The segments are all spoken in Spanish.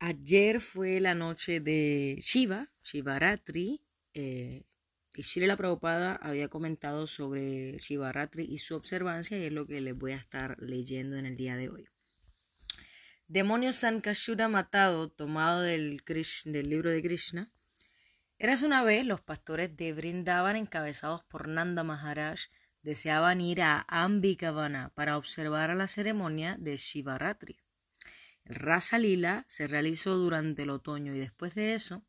Ayer fue la noche de Shiva, Shivaratri, eh, y Shri la Prabhupada había comentado sobre Shivaratri y su observancia, y es lo que les voy a estar leyendo en el día de hoy. Demonio Sankashura matado, tomado del, del libro de Krishna. Eras una vez los pastores de Brindavan, encabezados por Nanda Maharaj, deseaban ir a Ambikavana para observar a la ceremonia de Shivaratri. Rasa Lila se realizó durante el otoño y después de eso,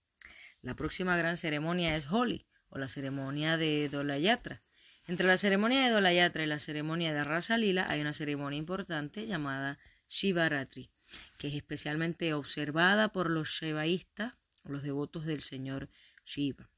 la próxima gran ceremonia es Holi o la ceremonia de Dolayatra. Entre la ceremonia de Dolayatra y la ceremonia de Rasa Lila hay una ceremonia importante llamada Shivaratri, que es especialmente observada por los Shivaístas, los devotos del señor Shiva.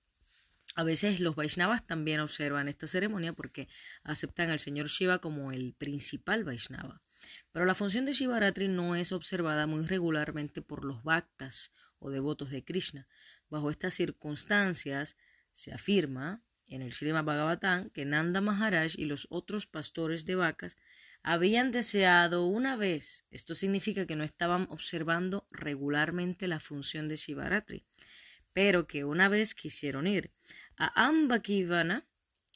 A veces los Vaishnavas también observan esta ceremonia porque aceptan al señor Shiva como el principal Vaishnava. Pero la función de Shivaratri no es observada muy regularmente por los bhaktas o devotos de Krishna. Bajo estas circunstancias, se afirma en el Srimad Bhagavatam que Nanda Maharaj y los otros pastores de vacas habían deseado una vez, esto significa que no estaban observando regularmente la función de Shivaratri, pero que una vez quisieron ir a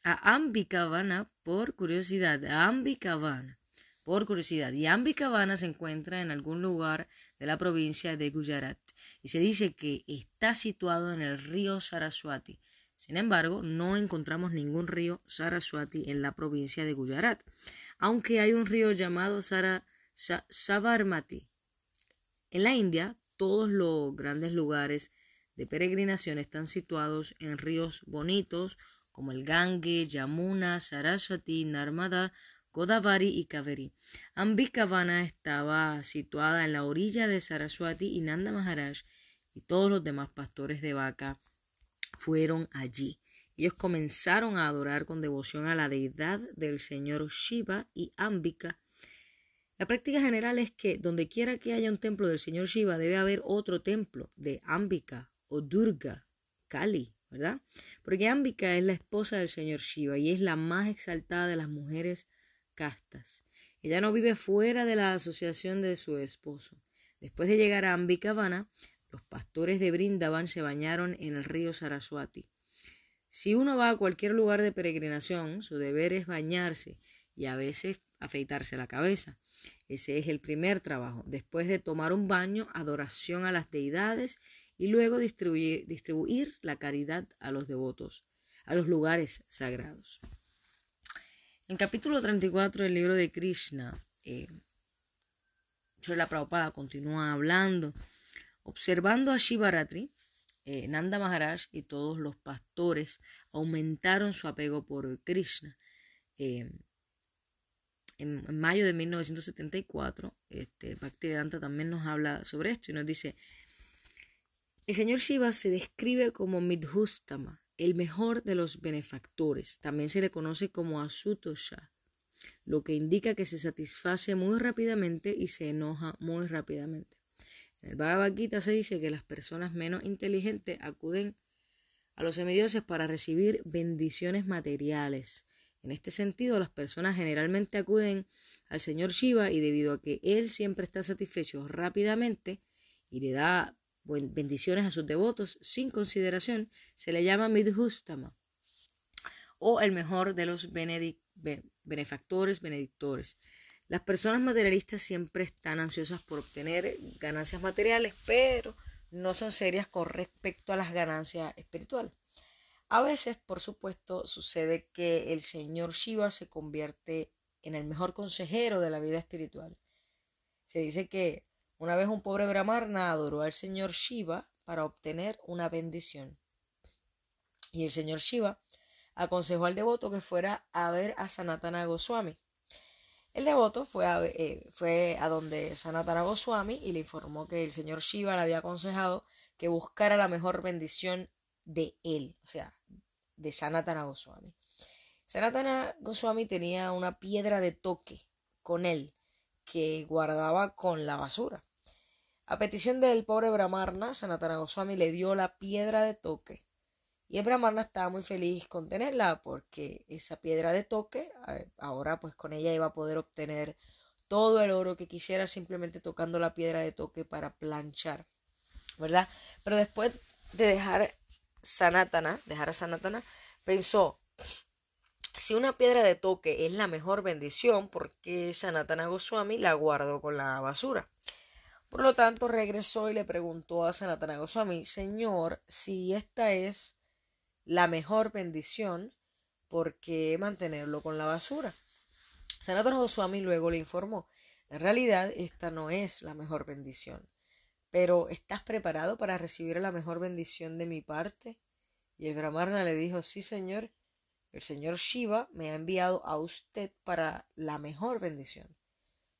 a Ambikavana por curiosidad, a Ambikavana por curiosidad. Y Ambikavana se encuentra en algún lugar de la provincia de Gujarat y se dice que está situado en el río Saraswati. Sin embargo, no encontramos ningún río Saraswati en la provincia de Gujarat, aunque hay un río llamado Sara, Sabarmati. En la India, todos los grandes lugares de peregrinación están situados en ríos bonitos como el Gange, Yamuna, Saraswati, Narmada, Godavari y Kaveri. Ambikavana estaba situada en la orilla de Saraswati y Nanda Maharaj y todos los demás pastores de vaca fueron allí. Ellos comenzaron a adorar con devoción a la deidad del señor Shiva y Ambika. La práctica general es que donde quiera que haya un templo del señor Shiva debe haber otro templo de Ambika o Durga, Kali, ¿verdad? Porque Ambika es la esposa del señor Shiva y es la más exaltada de las mujeres castas. Ella no vive fuera de la asociación de su esposo. Después de llegar a Ambikavana, los pastores de Brindavan se bañaron en el río Saraswati. Si uno va a cualquier lugar de peregrinación, su deber es bañarse y a veces afeitarse la cabeza. Ese es el primer trabajo. Después de tomar un baño, adoración a las deidades y luego distribuir, distribuir la caridad a los devotos, a los lugares sagrados. En capítulo 34 del libro de Krishna, eh, la Prabhupada continúa hablando, observando a Shivaratri, eh, Nanda Maharaj y todos los pastores aumentaron su apego por Krishna. Eh, en, mayo de 1974, este, Bhaktivedanta también nos habla sobre esto y nos dice, el señor Shiva se describe como Midhustama, el mejor de los benefactores. También se le conoce como Asutosha, lo que indica que se satisface muy rápidamente y se enoja muy rápidamente. En el Bhagavad Gita se dice que las personas menos inteligentes acuden a los semidioses para recibir bendiciones materiales. En este sentido, las personas generalmente acuden al señor Shiva y debido a que él siempre está satisfecho rápidamente y le da bendiciones a sus devotos sin consideración, se le llama Midhustama o el mejor de los benefactores, benedictores. Las personas materialistas siempre están ansiosas por obtener ganancias materiales, pero no son serias con respecto a las ganancias espirituales. A veces, por supuesto, sucede que el señor Shiva se convierte en el mejor consejero de la vida espiritual. Se dice que una vez un pobre Brahmarna adoró al señor Shiva para obtener una bendición. Y el señor Shiva aconsejó al devoto que fuera a ver a Sanatana Goswami. El devoto fue a, eh, fue a donde Sanatana Goswami y le informó que el señor Shiva le había aconsejado que buscara la mejor bendición de él, o sea, de Sanatana Goswami. Sanatana Goswami tenía una piedra de toque con él que guardaba con la basura. A petición del pobre Brahmarna, Sanatana Goswami le dio la piedra de toque. Y el Brahmarna estaba muy feliz con tenerla porque esa piedra de toque, ahora pues con ella iba a poder obtener todo el oro que quisiera simplemente tocando la piedra de toque para planchar. ¿verdad? Pero después de dejar Sanatana, dejar a Sanatana, pensó, si una piedra de toque es la mejor bendición, ¿por qué Sanatana Goswami la guardó con la basura? Por lo tanto, regresó y le preguntó a Sanatana Goswami, Señor, si esta es la mejor bendición, ¿por qué mantenerlo con la basura? Sanatana Goswami luego le informó, en realidad esta no es la mejor bendición, pero ¿estás preparado para recibir la mejor bendición de mi parte? Y el Brahmana le dijo, sí, señor, el señor Shiva me ha enviado a usted para la mejor bendición.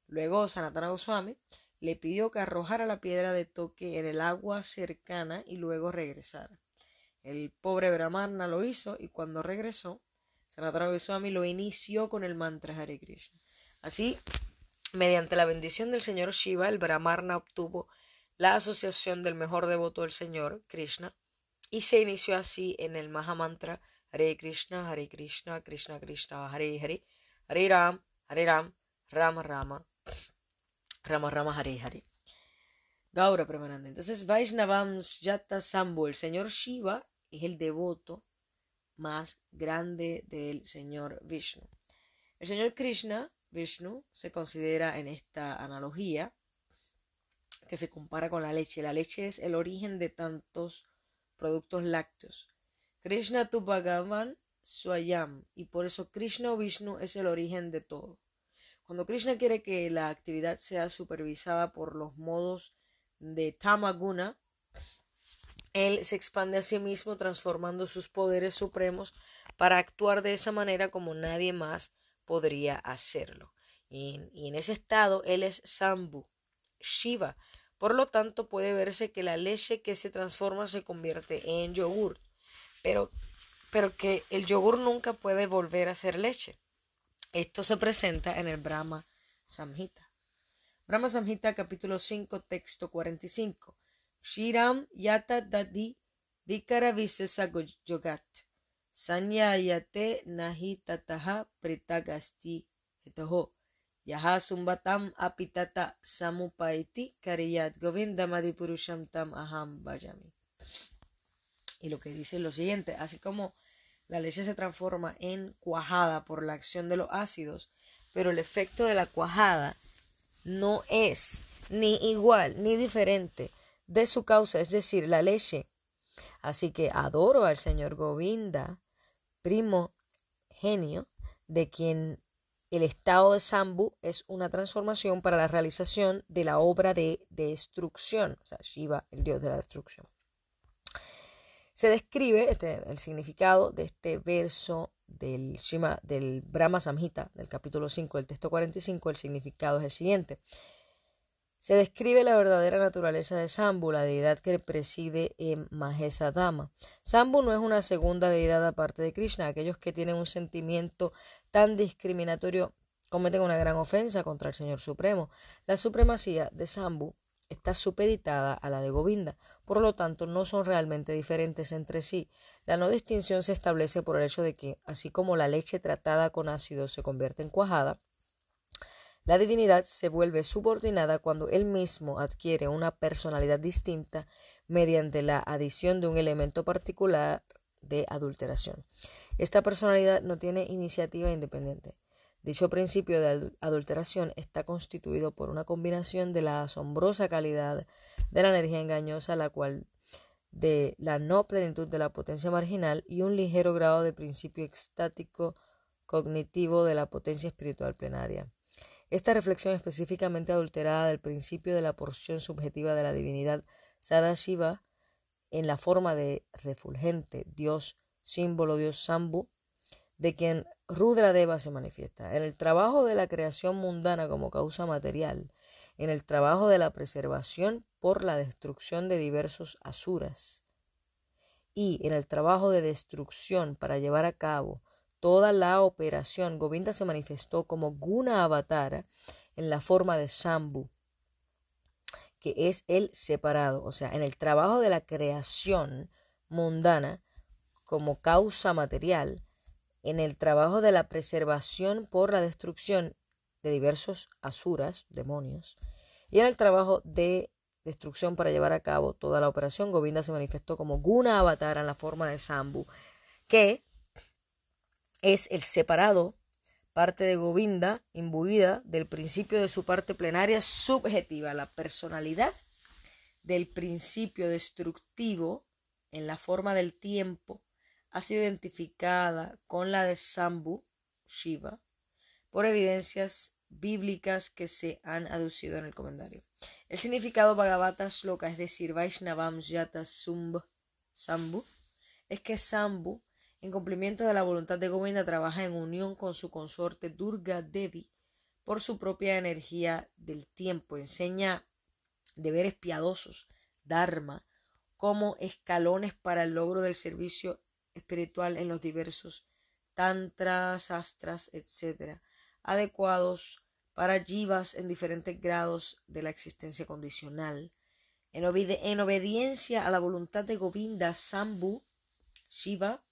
Luego Sanatana Goswami le pidió que arrojara la piedra de toque en el agua cercana y luego regresara. El pobre Brahmana lo hizo y cuando regresó, Sanatana Goswami lo inició con el mantra Hare Krishna. Así, mediante la bendición del señor Shiva, el Brahmana obtuvo la asociación del mejor devoto del señor, Krishna, y se inició así en el Mahamantra Hare Krishna, Hare Krishna, Krishna Krishna, Hare Hare, Hare Ram, Hare Ram, Rama Rama, Rama Rama Hare Hare. Gaura Premananda. Entonces, Vaishnavam Yata Sambu, el señor Shiva, es el devoto más grande del señor Vishnu. El señor Krishna, Vishnu, se considera en esta analogía que se compara con la leche. La leche es el origen de tantos productos lácteos. Krishna tu Bhagavan Swayam y por eso Krishna o Vishnu es el origen de todo. Cuando Krishna quiere que la actividad sea supervisada por los modos de Tamaguna, él se expande a sí mismo transformando sus poderes supremos para actuar de esa manera como nadie más podría hacerlo. Y, y en ese estado él es Sambu, Shiva. Por lo tanto puede verse que la leche que se transforma se convierte en yogur pero, pero que el yogur nunca puede volver a ser leche. Esto se presenta en el Brahma Samhita. Brahma Samhita capítulo 5 texto 45. Shiram yata dadi dikara visesa yogat. Sanyayate nahi tataha pritagasti etoho. Yaha sumbatam apitata samupaiti kariyat govindamadipurusham tam aham bhajami. Y lo que dice es lo siguiente, así como la leche se transforma en cuajada por la acción de los ácidos, pero el efecto de la cuajada no es ni igual ni diferente de su causa, es decir, la leche. Así que adoro al señor Govinda, primo genio, de quien el estado de Sambu es una transformación para la realización de la obra de destrucción, o sea, Shiva, el dios de la destrucción. Se describe este, el significado de este verso del, Shima, del Brahma Samhita, del capítulo 5 del texto 45. El significado es el siguiente. Se describe la verdadera naturaleza de Sambu, la deidad que preside en Mahesadama. Sambu no es una segunda deidad aparte de Krishna. Aquellos que tienen un sentimiento tan discriminatorio cometen una gran ofensa contra el Señor Supremo. La supremacía de Sambu está supeditada a la de Govinda, por lo tanto no son realmente diferentes entre sí. La no distinción se establece por el hecho de que, así como la leche tratada con ácido se convierte en cuajada, la divinidad se vuelve subordinada cuando él mismo adquiere una personalidad distinta mediante la adición de un elemento particular de adulteración. Esta personalidad no tiene iniciativa independiente. Dicho principio de adulteración está constituido por una combinación de la asombrosa calidad de la energía engañosa, la cual de la no plenitud de la potencia marginal y un ligero grado de principio extático cognitivo de la potencia espiritual plenaria. Esta reflexión específicamente adulterada del principio de la porción subjetiva de la divinidad Sadashiva en la forma de refulgente Dios, símbolo Dios Sambu, de quien Rudra Deva se manifiesta. En el trabajo de la creación mundana como causa material, en el trabajo de la preservación por la destrucción de diversos asuras y en el trabajo de destrucción para llevar a cabo toda la operación, Govinda se manifestó como Guna Avatara en la forma de Sambu, que es el separado, o sea, en el trabajo de la creación mundana como causa material, en el trabajo de la preservación por la destrucción de diversos asuras, demonios, y en el trabajo de destrucción para llevar a cabo toda la operación, Govinda se manifestó como Guna Avatar en la forma de Sambu, que es el separado parte de Govinda imbuida del principio de su parte plenaria subjetiva, la personalidad del principio destructivo en la forma del tiempo ha sido identificada con la de Sambu, Shiva, por evidencias bíblicas que se han aducido en el comentario. El significado Bhagavata Shloka, es decir, Vaishnavam Yata Sambu, es que Sambu, en cumplimiento de la voluntad de Govinda, trabaja en unión con su consorte Durga Devi por su propia energía del tiempo. Enseña deberes piadosos, Dharma, como escalones para el logro del servicio espiritual en los diversos tantras, astras, etc., adecuados para jivas en diferentes grados de la existencia condicional. En, en obediencia a la voluntad de Govinda, Sambhu, Shiva,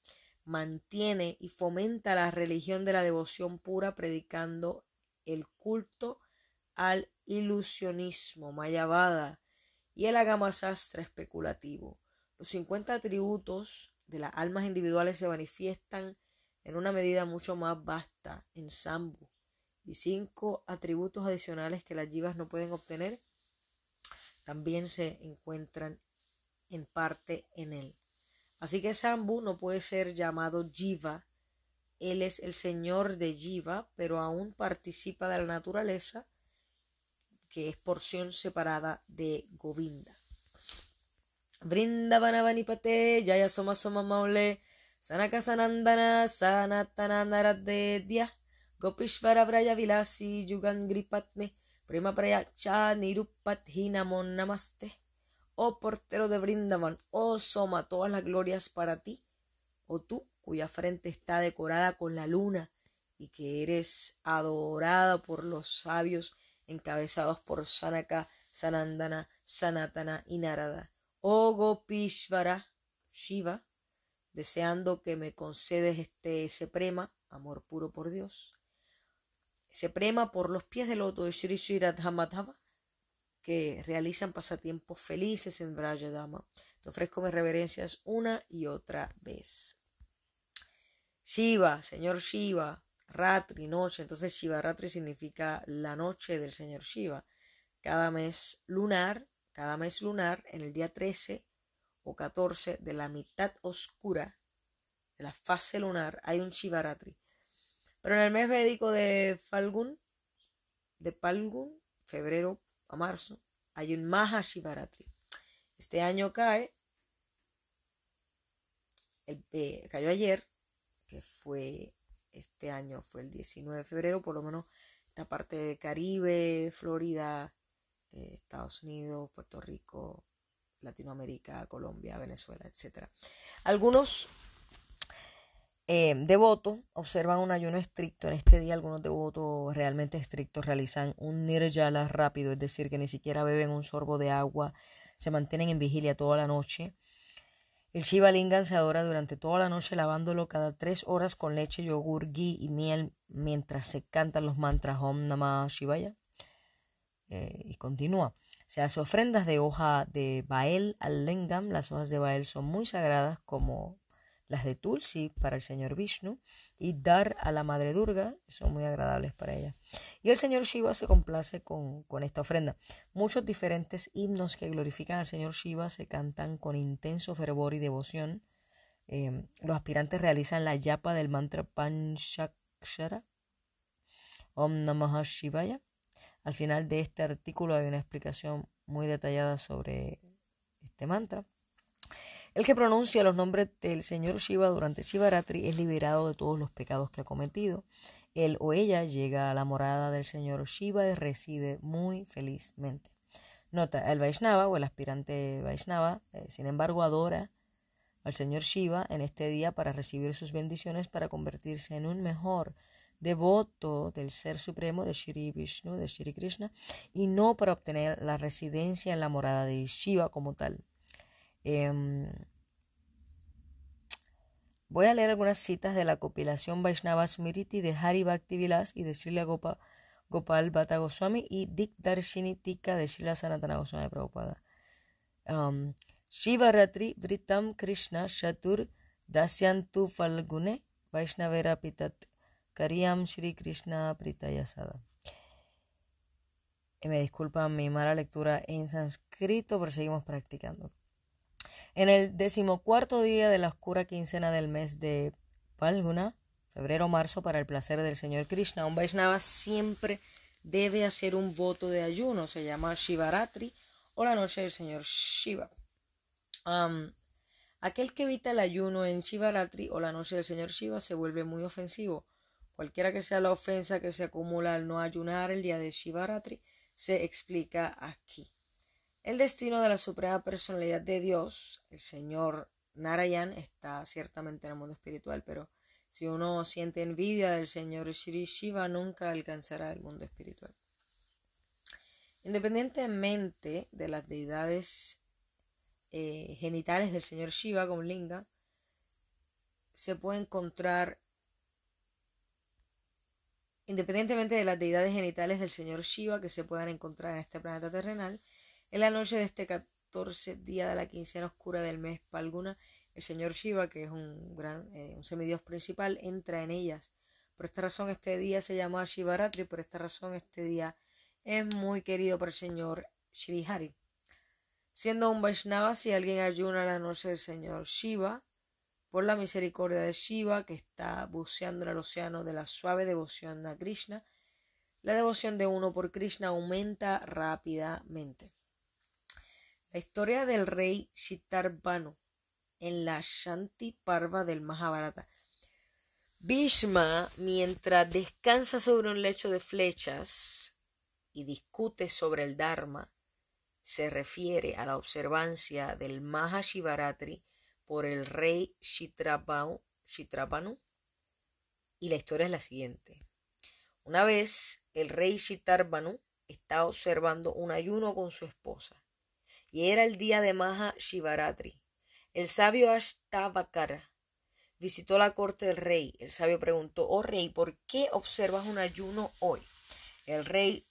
mantiene y fomenta la religión de la devoción pura, predicando el culto al ilusionismo, Mayavada, y el Agamasastra especulativo. Los 50 atributos de las almas individuales se manifiestan en una medida mucho más vasta en Sambu y cinco atributos adicionales que las yivas no pueden obtener también se encuentran en parte en él. Así que Sambu no puede ser llamado Jiva. Él es el señor de Jiva, pero aún participa de la naturaleza que es porción separada de Govinda. Vrindavanavanipaté, Jaya Soma Soma Maule, Sanaka Sanandana, Sanatananaradedya, Gopishvara Braya Vilasi, Yugan Gripatme, Prima Prayacha, Nirupat Namaste. Oh portero de Brindavan, oh Soma, todas las glorias para ti. Oh tú, cuya frente está decorada con la luna y que eres adorada por los sabios encabezados por Sanaka, Sanandana, Sanatana y Narada. Oh Gopishvara, Shiva, deseando que me concedes este prema, amor puro por Dios, se prema por los pies del loto de Sri Sri Radhamadhava, que realizan pasatiempos felices en Vrajadama. Te ofrezco mis reverencias una y otra vez. Shiva, Señor Shiva, Ratri, noche. Entonces Shiva Ratri significa la noche del señor Shiva. Cada mes lunar, cada mes lunar, en el día 13 o 14 de la mitad oscura de la fase lunar, hay un Shivaratri. Pero en el mes védico de Falgun, de Palgun, febrero a marzo, hay un Maha Shivaratri. Este año cae, el, eh, cayó ayer, que fue este año fue el 19 de febrero, por lo menos esta parte de Caribe, Florida, Estados Unidos, Puerto Rico, Latinoamérica, Colombia, Venezuela, etc. Algunos eh, devotos observan un ayuno estricto. En este día algunos devotos realmente estrictos realizan un nirjala rápido, es decir, que ni siquiera beben un sorbo de agua, se mantienen en vigilia toda la noche el Shiva Lingam se adora durante toda la noche lavándolo cada tres horas con leche, yogur, ghee y miel mientras se cantan los mantras Om Namah Shivaya. Eh, y continúa. Se hace ofrendas de hoja de Bael al Lingam. Las hojas de Bael son muy sagradas como las de Tulsi para el señor Vishnu y dar a la madre Durga son muy agradables para ella. Y el señor Shiva se complace con, esta ofrenda. Muchos diferentes himnos que glorifican al señor Shiva se cantan con intenso fervor y devoción. Em, los aspirantes realizan la yapa del mantra Panchakshara Om Namah Shivaya. Al final de este artículo hay una explicación muy detallada sobre este mantra. El que pronuncia los nombres del señor Shiva durante Shivaratri es liberado de todos los pecados que ha cometido. Él o ella llega a la morada del señor Shiva y reside muy felizmente. Nota, el Vaishnava o el aspirante Vaishnava, eh, sin embargo, adora al señor Shiva en este día para recibir sus bendiciones para convertirse en un mejor devoto del Ser Supremo de Shri Vishnu, de Shri Krishna, y no para obtener la residencia en la morada de Shiva como tal. Em, voy a leer algunas citas de la compilación Vaishnava Smriti de Hari Bhakti Vilas y de Srila Gopal, Gopal Bhatta Goswami y Dik Darshini Tika de Srila Sanatana Goswami Prabhupada. Um, Shivaratri Vritam Krishna Shatur Dasyantu Falgune Vaishnavera Pitat Karyam Shri Krishna Pritayasada. Y me disculpan mi mala lectura en sánscrito, pero seguimos practicando. En el decimocuarto día de la oscura quincena del mes de Falguna, febrero-marzo, para el placer del Señor Krishna, un Vaishnava siempre debe hacer un voto de ayuno, se llama Shivaratri o la noche del Señor Shiva. aquel que evita el ayuno en Shivaratri o la noche del Señor Shiva se vuelve muy ofensivo. Cualquiera que sea la ofensa que se acumula al no ayunar el día de Shivaratri, se explica aquí. El destino de la suprema personalidad de Dios, el Señor Narayan, está ciertamente en el mundo espiritual, pero si uno siente envidia del Señor Shri Shiva, nunca alcanzará el mundo espiritual. Independientemente de las deidades eh, genitales del Señor Shiva como Linga, se puede encontrar, independientemente de las deidades genitales del Señor Shiva que se puedan encontrar en este planeta terrenal, en la noche de este 14 día de la quincena oscura del mes Palguna, el Señor Shiva, que es un gran eh, un semidios principal, entra en ellas. Por esta razón este día se llama Shivaratri, por esta razón este día es muy querido por el señor Shri Hari. Siendo un Vaishnava, si alguien ayuna la noche del señor Shiva, por la misericordia de Shiva, que está buceando en el océano de la suave devoción a Krishna, la devoción de uno por Krishna aumenta rápidamente. La historia del rey Shitarbhanu en la Shanti Parva del Mahabharata. Bhishma, mientras descansa sobre un lecho de flechas, y discute sobre el Dharma se refiere a la observancia del Mahashivaratri por el rey Shitrapanu y la historia es la siguiente. Una vez el rey Shitarbanu estaba observando un ayuno con su esposa y era el día de Mahashivaratri. El sabio Ashtavakara visitó la corte del rey. El sabio preguntó, oh rey, ¿por qué observas un ayuno hoy? El rey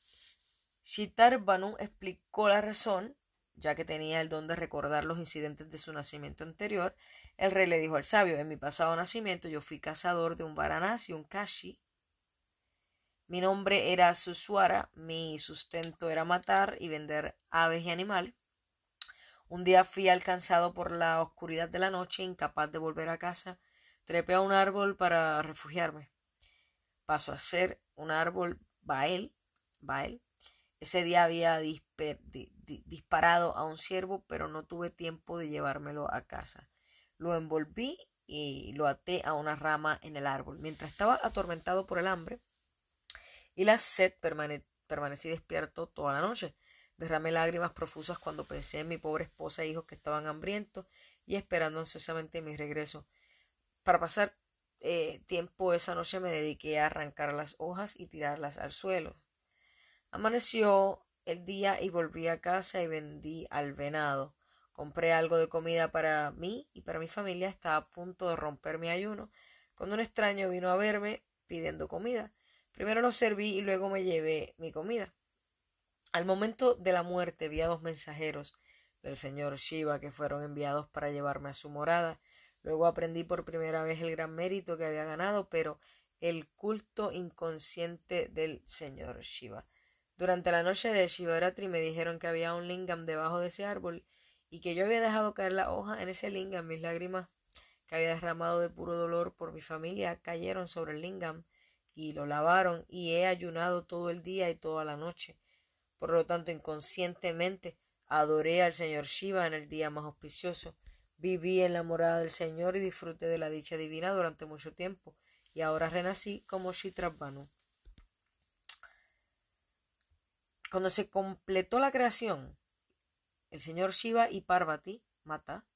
Shitar Banu explicó la razón, ya que tenía el don de recordar los incidentes de su nacimiento anterior. El rey le dijo al sabio, en mi pasado nacimiento yo fui cazador de un Varanasi, un Kashi. Mi nombre era Suswara, mi sustento era matar y vender aves y animales. Un día fui alcanzado por la oscuridad de la noche, incapaz de volver a casa, trepé a un árbol para refugiarme. Paso a ser un árbol Bael, Bael ese día había disparado a un ciervo, pero no tuve tiempo de llevármelo a casa. Lo envolví y lo até a una rama en el árbol. Mientras estaba atormentado por el hambre y la sed, permanecí despierto toda la noche. Derramé lágrimas profusas cuando pensé en mi pobre esposa e hijos que estaban hambrientos y esperando ansiosamente mi regreso. Para pasar eh, tiempo esa noche me dediqué a arrancar las hojas y tirarlas al suelo. Amaneció el día y volví a casa y vendí al venado. Compré algo de comida para mí y para mi familia. Estaba a punto de romper mi ayuno cuando un extraño vino a verme pidiendo comida. Primero lo serví y luego me llevé mi comida. Al momento de la muerte vi a dos mensajeros del señor Shiva que fueron enviados para llevarme a su morada. Luego aprendí por primera vez el gran mérito que había ganado, pero el culto inconsciente del señor Shiva. Durante la noche de Shivaratri me dijeron que había un lingam debajo de ese árbol y que yo había dejado caer la hoja en ese lingam. Mis lágrimas que había derramado de puro dolor por mi familia cayeron sobre el lingam y lo lavaron y he ayunado todo el día y toda la noche. Por lo tanto, inconscientemente adoré al Señor Shiva en el día más auspicioso. Viví en la morada del Señor y disfruté de la dicha divina durante mucho tiempo, y ahora renací como Shitrabhanu. Cuando se completó la creación, el señor Shiva y Parvati, Mata,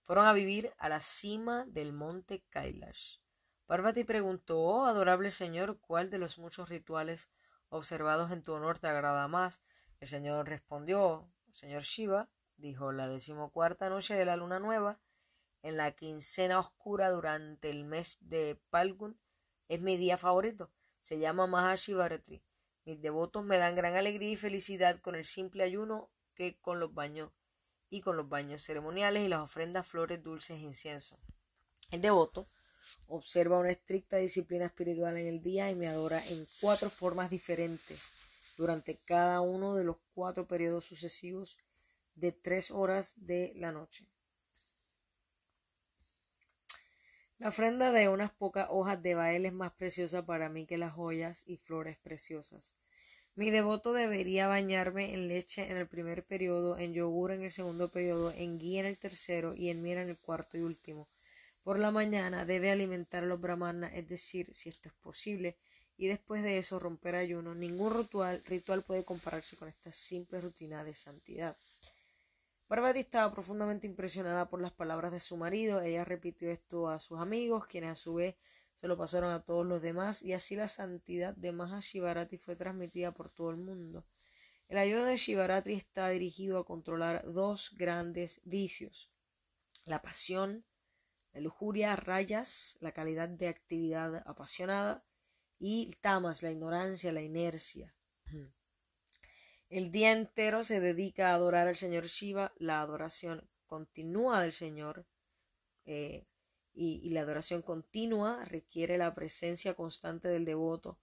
fueron a vivir a la cima del monte Kailash. Parvati preguntó, oh adorable señor, ¿cuál de los muchos rituales observados en tu honor te agrada más? El señor respondió, señor Shiva, dijo, la decimocuarta noche de la luna nueva, en la quincena oscura durante el mes de Palgun, es mi día favorito. Se llama Mahashivaratri. Mis devotos me dan gran alegría y felicidad con el simple ayuno que con los baños y con los baños ceremoniales y las ofrendas, flores, dulces e incienso. El devoto observa una estricta disciplina espiritual en el día y me adora en cuatro formas diferentes durante cada uno de los cuatro periodos sucesivos de tres horas de la noche. La ofrenda de unas pocas hojas de bael es más preciosa para mí que las joyas y flores preciosas. Mi devoto debería bañarme en leche en el primer periodo, en yogur en el segundo periodo, en guía en el tercero y en miel en el cuarto y último. Por la mañana debe alimentar a los brahmanas, es decir, si esto es posible, y después de eso romper ayuno. Ningún ritual, ritual puede compararse con esta simple rutina de santidad. Parvati estaba profundamente impresionada por las palabras de su marido. Ella repitió esto a sus amigos, quienes a su vez se lo pasaron a todos los demás, y así la santidad de Mahashivaratri fue transmitida por todo el mundo. El ayuno de Shivaratri está dirigido a controlar dos grandes vicios: la pasión, la lujuria, rayas, la calidad de actividad apasionada, y tamas, la ignorancia, la inercia. El día entero se dedica a adorar al Señor Shiva, la adoración continua del Señor eh, y, la adoración continua requiere la presencia constante del devoto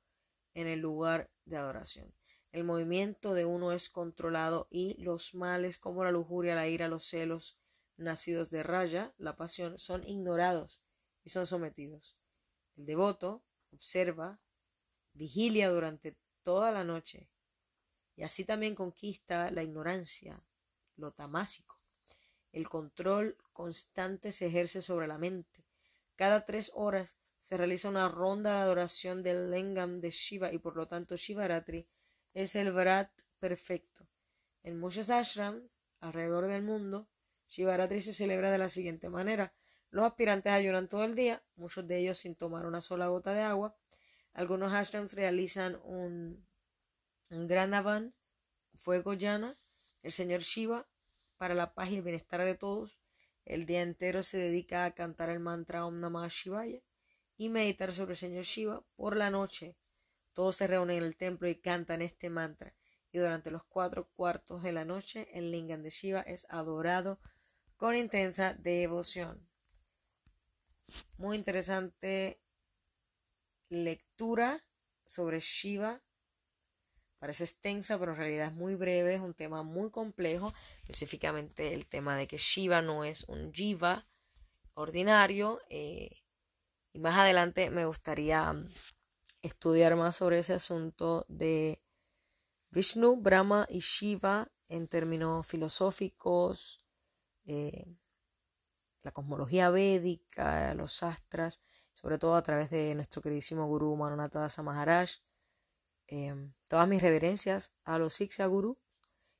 en el lugar de adoración. El movimiento de uno es controlado y los males como la lujuria, la ira, los celos, nacidos de raya, la pasión, son ignorados y son sometidos. El devoto observa, vigilia durante toda la noche y así también conquista la ignorancia, lo tamásico. El control constante se ejerce sobre la mente. Cada tres horas se realiza una ronda de adoración del Lengam de Shiva y por lo tanto Shivaratri es el Vrat perfecto. En muchos ashrams alrededor del mundo, Shivaratri se celebra de la siguiente manera. Los aspirantes ayunan todo el día, muchos de ellos sin tomar una sola gota de agua. Algunos ashrams realizan un Granavan fuego llana, el señor Shiva, para la paz y el bienestar de todos. El día entero se dedica a cantar el mantra Om Namah Shivaya y meditar sobre el señor Shiva. Por la noche, todos se reúnen en el templo y cantan este mantra. Y durante los cuatro cuartos de la noche, el lingam de Shiva es adorado con intensa devoción. Muy interesante lectura sobre Shiva Parece extensa, pero en realidad es muy breve, es un tema muy complejo, específicamente el tema de que Shiva no es un Jiva ordinario. Eh, y más adelante me gustaría mm, estudiar más sobre ese asunto de Vishnu, Brahma y Shiva en términos filosóficos, eh, la cosmología védica, los astras, sobre todo a través de nuestro queridísimo gurú Manonata Maharaj Em, todas mis reverencias a los Siksa Gurú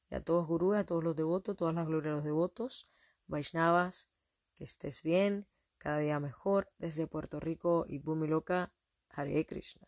y a todos los gurús, a todos los devotos, todas las glorias de los devotos, Vaishnavas, que estés bien, cada día mejor, desde Puerto Rico y Bumiloca, Hare Krishna.